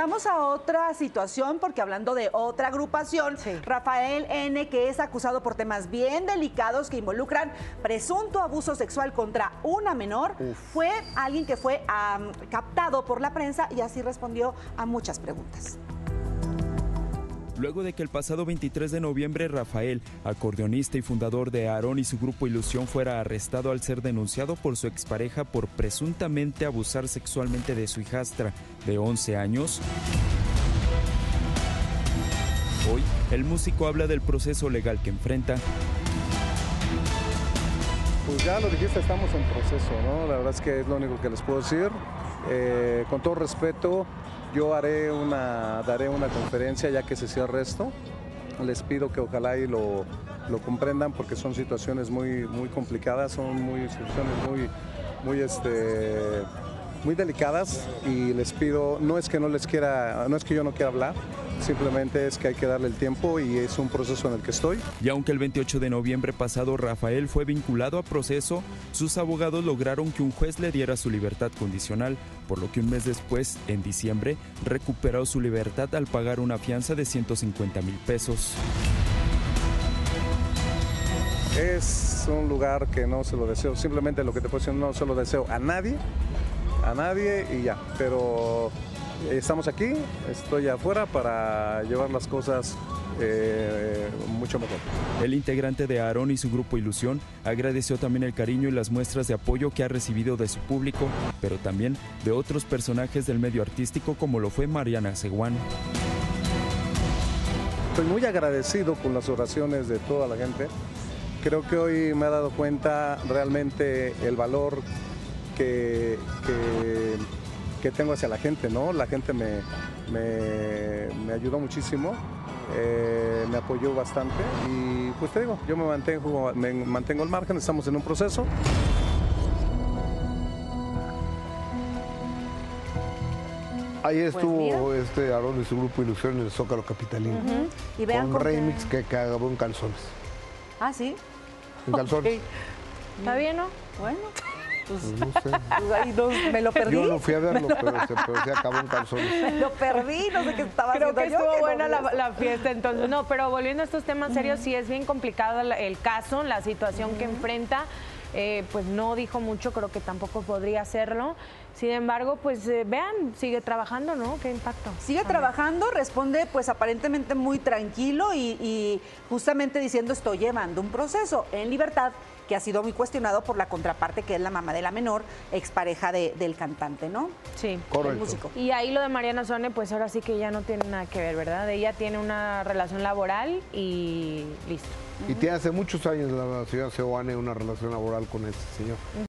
vamos a otra situación porque hablando de otra agrupación, Rafael N, que es acusado por temas bien delicados que involucran presunto abuso sexual contra una menor, fue alguien que fue captado por la prensa y así respondió a muchas preguntas luego de que el pasado 23 de noviembre Rafael, acordeonista y fundador de Aarón y su grupo Ilusión, fuera arrestado al ser denunciado por su expareja por presuntamente abusar sexualmente de su hijastra de 11 años. Hoy, el músico habla del proceso legal que enfrenta. Pues ya lo dijiste, estamos en proceso, ¿no? La verdad es que es lo único que les puedo decir. Eh, con todo respeto, yo haré una, daré una conferencia ya que se cierre esto. Les pido que ojalá y lo, lo comprendan porque son situaciones muy, muy complicadas, son muy, situaciones muy, muy este, muy delicadas y les pido, no es que no les quiera, no es que yo no quiera hablar, simplemente es que hay que darle el tiempo y es un proceso en el que estoy. Y aunque el 28 de noviembre pasado Rafael fue vinculado a proceso, sus abogados lograron que un juez le diera su libertad condicional, por lo que un mes después, en diciembre, recuperó su libertad al pagar una fianza de 150 mil pesos. Es un lugar que no se lo deseo, simplemente lo que te puedo decir, no se lo deseo a nadie, a nadie y ya. Pero estamos aquí, estoy afuera para llevar las cosas eh, mucho mejor. El integrante de Aarón y su grupo Ilusión agradeció también el cariño y las muestras de apoyo que ha recibido de su público, pero también de otros personajes del medio artístico como lo fue Mariana Seguán. Estoy muy agradecido con las oraciones de toda la gente. Creo que hoy me ha dado cuenta realmente el valor que, que, tengo hacia la gente, ¿no? La gente me, me, ayudó muchísimo, eh, me apoyó bastante y pues te digo, yo me mantengo, me mantengo al margen, estamos en un proceso. Ahí pues estuvo este Aarón y su grupo Ilusión en el Zócalo Capitalino. y vean con remix que, que acabó en calzones. Ah, sí. En calzones. ¿Está bien, no? Bueno. Pues, pues, no sé. Pues ahí no, me lo perdí. Yo no fui a verlo, pero, se, pero se acabó en calzones. Me lo perdí, no sé qué estaba Creo haciendo que estuvo buena la, la, fiesta entonces. No, pero volviendo a estos temas serios, sí es bien complicado el caso, la situación que enfrenta. Eh, pues no dijo mucho, creo que tampoco podría hacerlo. Sin embargo, pues eh, vean, sigue trabajando, ¿no? ¿Qué impacto? Sigue trabajando, responde pues aparentemente muy tranquilo y, y justamente diciendo estoy llevando un proceso en libertad que ha sido muy cuestionado por la contraparte que es la mamá de la menor, expareja de, del cantante, ¿no? Sí, correcto. músico. Y ahí lo de Mariana Sone, pues ahora sí que ya no tiene nada que ver, ¿verdad? Ella tiene una relación laboral y listo. Y tiene hace muchos años la señora Seoane una relación laboral con este señor.